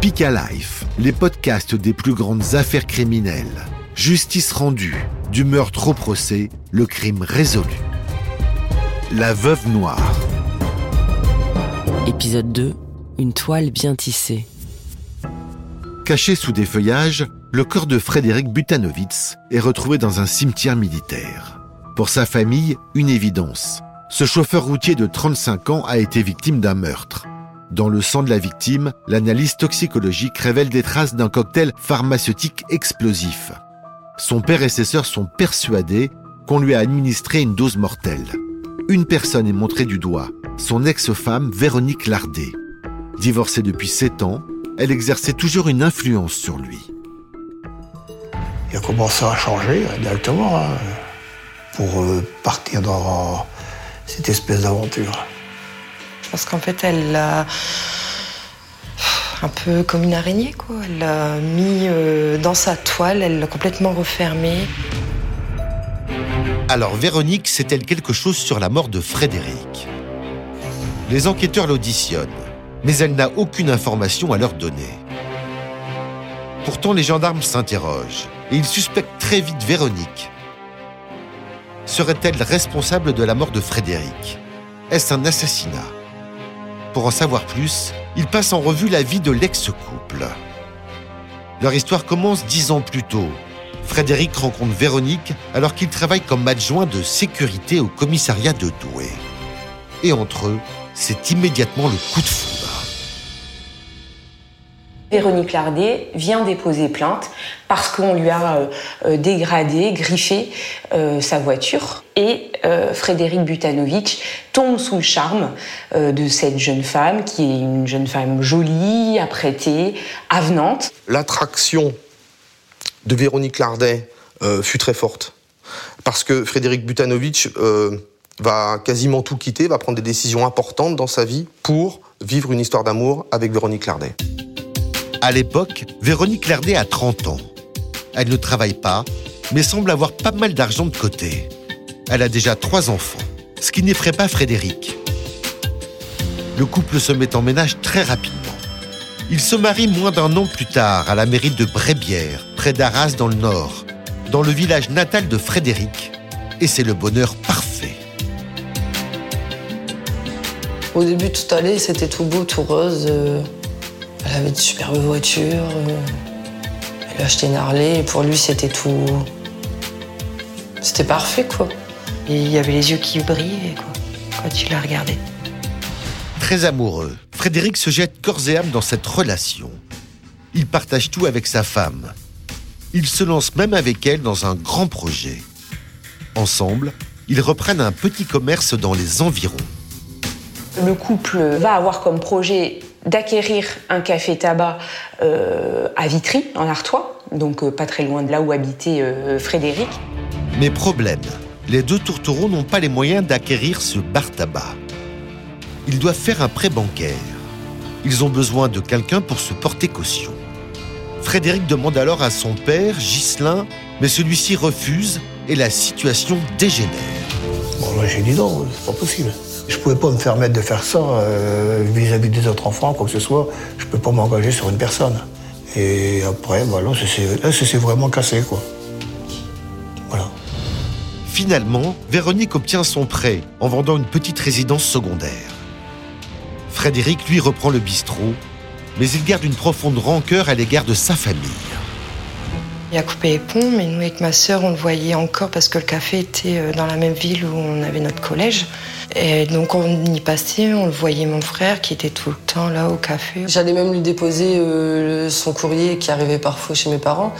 Speak Life, les podcasts des plus grandes affaires criminelles. Justice rendue, du meurtre au procès, le crime résolu. La veuve noire. Épisode 2. Une toile bien tissée. Caché sous des feuillages, le corps de Frédéric Butanovitz est retrouvé dans un cimetière militaire. Pour sa famille, une évidence. Ce chauffeur routier de 35 ans a été victime d'un meurtre. Dans le sang de la victime, l'analyse toxicologique révèle des traces d'un cocktail pharmaceutique explosif. Son père et ses sœurs sont persuadés qu'on lui a administré une dose mortelle. Une personne est montrée du doigt, son ex-femme Véronique Lardet. Divorcée depuis 7 ans, elle exerçait toujours une influence sur lui. Il a commencé à changer directement hein, pour euh, partir dans cette espèce d'aventure. Parce qu'en fait, elle l'a un peu comme une araignée, quoi. Elle l'a mis euh, dans sa toile, elle l'a complètement refermé. Alors Véronique sait-elle quelque chose sur la mort de Frédéric? Les enquêteurs l'auditionnent, mais elle n'a aucune information à leur donner. Pourtant, les gendarmes s'interrogent et ils suspectent très vite Véronique. Serait-elle responsable de la mort de Frédéric? Est-ce un assassinat? Pour en savoir plus, ils passent en revue la vie de l'ex-couple. Leur histoire commence dix ans plus tôt. Frédéric rencontre Véronique alors qu'il travaille comme adjoint de sécurité au commissariat de Douai. Et entre eux, c'est immédiatement le coup de foudre. Véronique Lardet vient déposer plainte parce qu'on lui a euh, euh, dégradé, griffé euh, sa voiture. Et Frédéric Butanovitch tombe sous le charme de cette jeune femme, qui est une jeune femme jolie, apprêtée, avenante. L'attraction de Véronique Lardet fut très forte. Parce que Frédéric Butanovitch va quasiment tout quitter, va prendre des décisions importantes dans sa vie pour vivre une histoire d'amour avec Véronique Lardet. À l'époque, Véronique Lardet a 30 ans. Elle ne travaille pas, mais semble avoir pas mal d'argent de côté. Elle a déjà trois enfants, ce qui n'effraie pas Frédéric. Le couple se met en ménage très rapidement. Il se marie moins d'un an plus tard à la mairie de Brébière, près d'Arras dans le Nord, dans le village natal de Frédéric. Et c'est le bonheur parfait. Au début, tout allait, c'était tout beau, tout rose. Elle avait de superbes voitures. Euh, il a acheté une Harley et pour lui, c'était tout. C'était parfait, quoi. Et il y avait les yeux qui brillaient, quoi, quand tu la regardais. Très amoureux, Frédéric se jette corps et âme dans cette relation. Il partage tout avec sa femme. Il se lance même avec elle dans un grand projet. Ensemble, ils reprennent un petit commerce dans les environs. Le couple va avoir comme projet d'acquérir un café-tabac euh, à Vitry, en Artois, donc euh, pas très loin de là où habitait euh, Frédéric. Mais problème, les deux tourtereaux n'ont pas les moyens d'acquérir ce bar-tabac. Ils doivent faire un prêt bancaire. Ils ont besoin de quelqu'un pour se porter caution. Frédéric demande alors à son père, Ghislain, mais celui-ci refuse et la situation dégénère. Bon, moi j'ai dit non, c'est pas possible. Je ne pouvais pas me permettre de faire ça euh, vis-à-vis des autres enfants, quoi que ce soit. Je ne peux pas m'engager sur une personne. Et après, voilà, là, ça s'est vraiment cassé, quoi. Voilà. Finalement, Véronique obtient son prêt en vendant une petite résidence secondaire. Frédéric, lui, reprend le bistrot, mais il garde une profonde rancœur à l'égard de sa famille. Il a coupé les ponts, mais nous, avec ma sœur, on le voyait encore parce que le café était euh, dans la même ville où on avait notre collège. Et donc on y passait, on le voyait mon frère qui était tout le temps là au café. J'allais même lui déposer euh, son courrier qui arrivait parfois chez mes parents.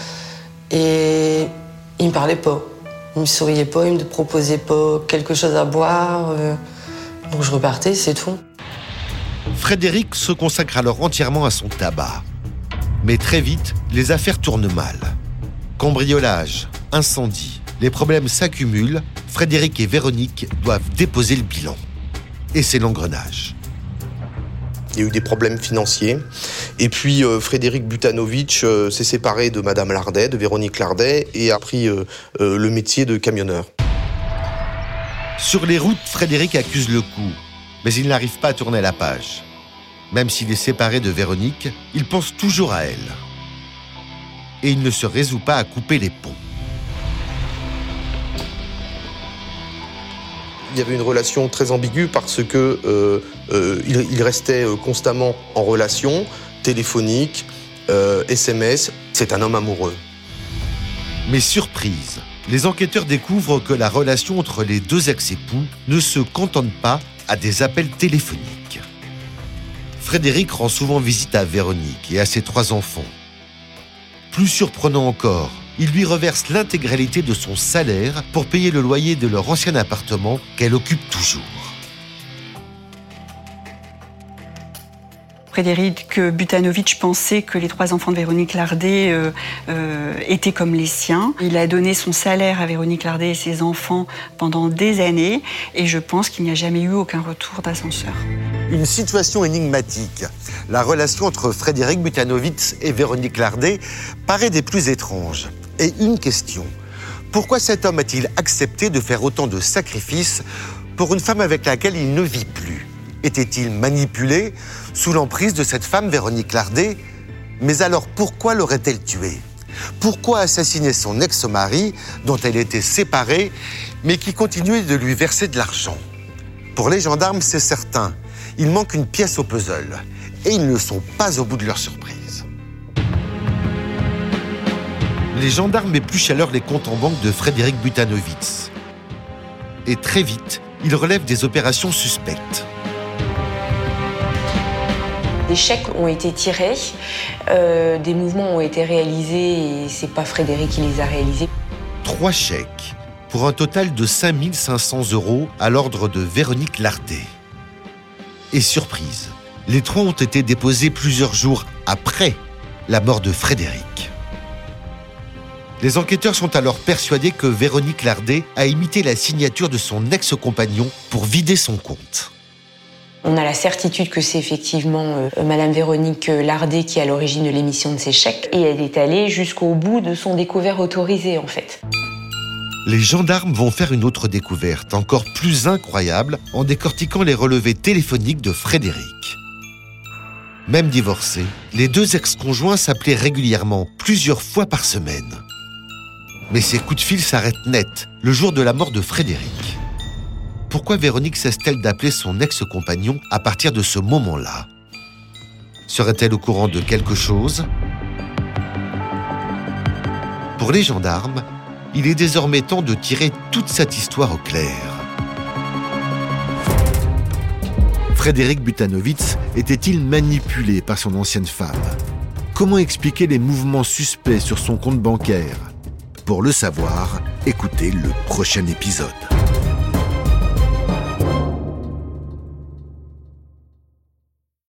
Et il me parlait pas. Il me souriait pas, il me proposait pas quelque chose à boire. Euh. donc je repartais, c'est tout. Frédéric se consacre alors entièrement à son tabac. Mais très vite, les affaires tournent mal. Cambriolage, incendie, les problèmes s'accumulent Frédéric et Véronique doivent déposer le bilan. Et c'est l'engrenage. Il y a eu des problèmes financiers. Et puis euh, Frédéric Butanovitch euh, s'est séparé de Madame Lardet, de Véronique Lardet, et a pris euh, le métier de camionneur. Sur les routes, Frédéric accuse le coup, mais il n'arrive pas à tourner la page. Même s'il est séparé de Véronique, il pense toujours à elle. Et il ne se résout pas à couper les ponts. Il y avait une relation très ambiguë parce que euh, euh, restait euh, constamment en relation, téléphonique, SMS. C'est un homme amoureux. Mais surprise, les enquêteurs découvrent que la relation entre les deux ex-époux ne se contente pas à des appels téléphoniques. Frédéric rend souvent visite à Véronique et à ses trois enfants. Plus surprenant encore, il lui reverse l'intégralité de son salaire pour payer le loyer de leur ancien appartement qu'elle occupe toujours. Frédéric Butanovitch pensait que les trois enfants de Véronique Lardet euh, euh, étaient comme les siens. Il a donné son salaire à Véronique Lardet et ses enfants pendant des années et je pense qu'il n'y a jamais eu aucun retour d'ascenseur. Une situation énigmatique. La relation entre Frédéric Butanovitch et Véronique Lardet paraît des plus étranges. Et une question. Pourquoi cet homme a-t-il accepté de faire autant de sacrifices pour une femme avec laquelle il ne vit plus? Était-il manipulé sous l'emprise de cette femme, Véronique Lardet? Mais alors pourquoi l'aurait-elle tué? Pourquoi assassiner son ex-mari, dont elle était séparée, mais qui continuait de lui verser de l'argent? Pour les gendarmes, c'est certain, il manque une pièce au puzzle. Et ils ne sont pas au bout de leur surprise. Les gendarmes épluchent alors les comptes en banque de Frédéric Butanovitz. Et très vite, ils relèvent des opérations suspectes. Des chèques ont été tirés, euh, des mouvements ont été réalisés et c'est pas Frédéric qui les a réalisés. Trois chèques pour un total de 5500 euros à l'ordre de Véronique Lardet. Et surprise, les trois ont été déposés plusieurs jours après la mort de Frédéric. Les enquêteurs sont alors persuadés que Véronique Lardet a imité la signature de son ex-compagnon pour vider son compte. On a la certitude que c'est effectivement euh, Madame Véronique Lardet qui est à l'origine de l'émission de ces chèques et elle est allée jusqu'au bout de son découvert autorisé en fait. Les gendarmes vont faire une autre découverte, encore plus incroyable, en décortiquant les relevés téléphoniques de Frédéric. Même divorcés, les deux ex-conjoints s'appelaient régulièrement, plusieurs fois par semaine. Mais ces coups de fil s'arrêtent net le jour de la mort de Frédéric. Pourquoi Véronique cesse-t-elle d'appeler son ex-compagnon à partir de ce moment-là? Serait-elle au courant de quelque chose? Pour les gendarmes, il est désormais temps de tirer toute cette histoire au clair. Frédéric Butanovitz était-il manipulé par son ancienne femme? Comment expliquer les mouvements suspects sur son compte bancaire? Pour le savoir, écoutez le prochain épisode.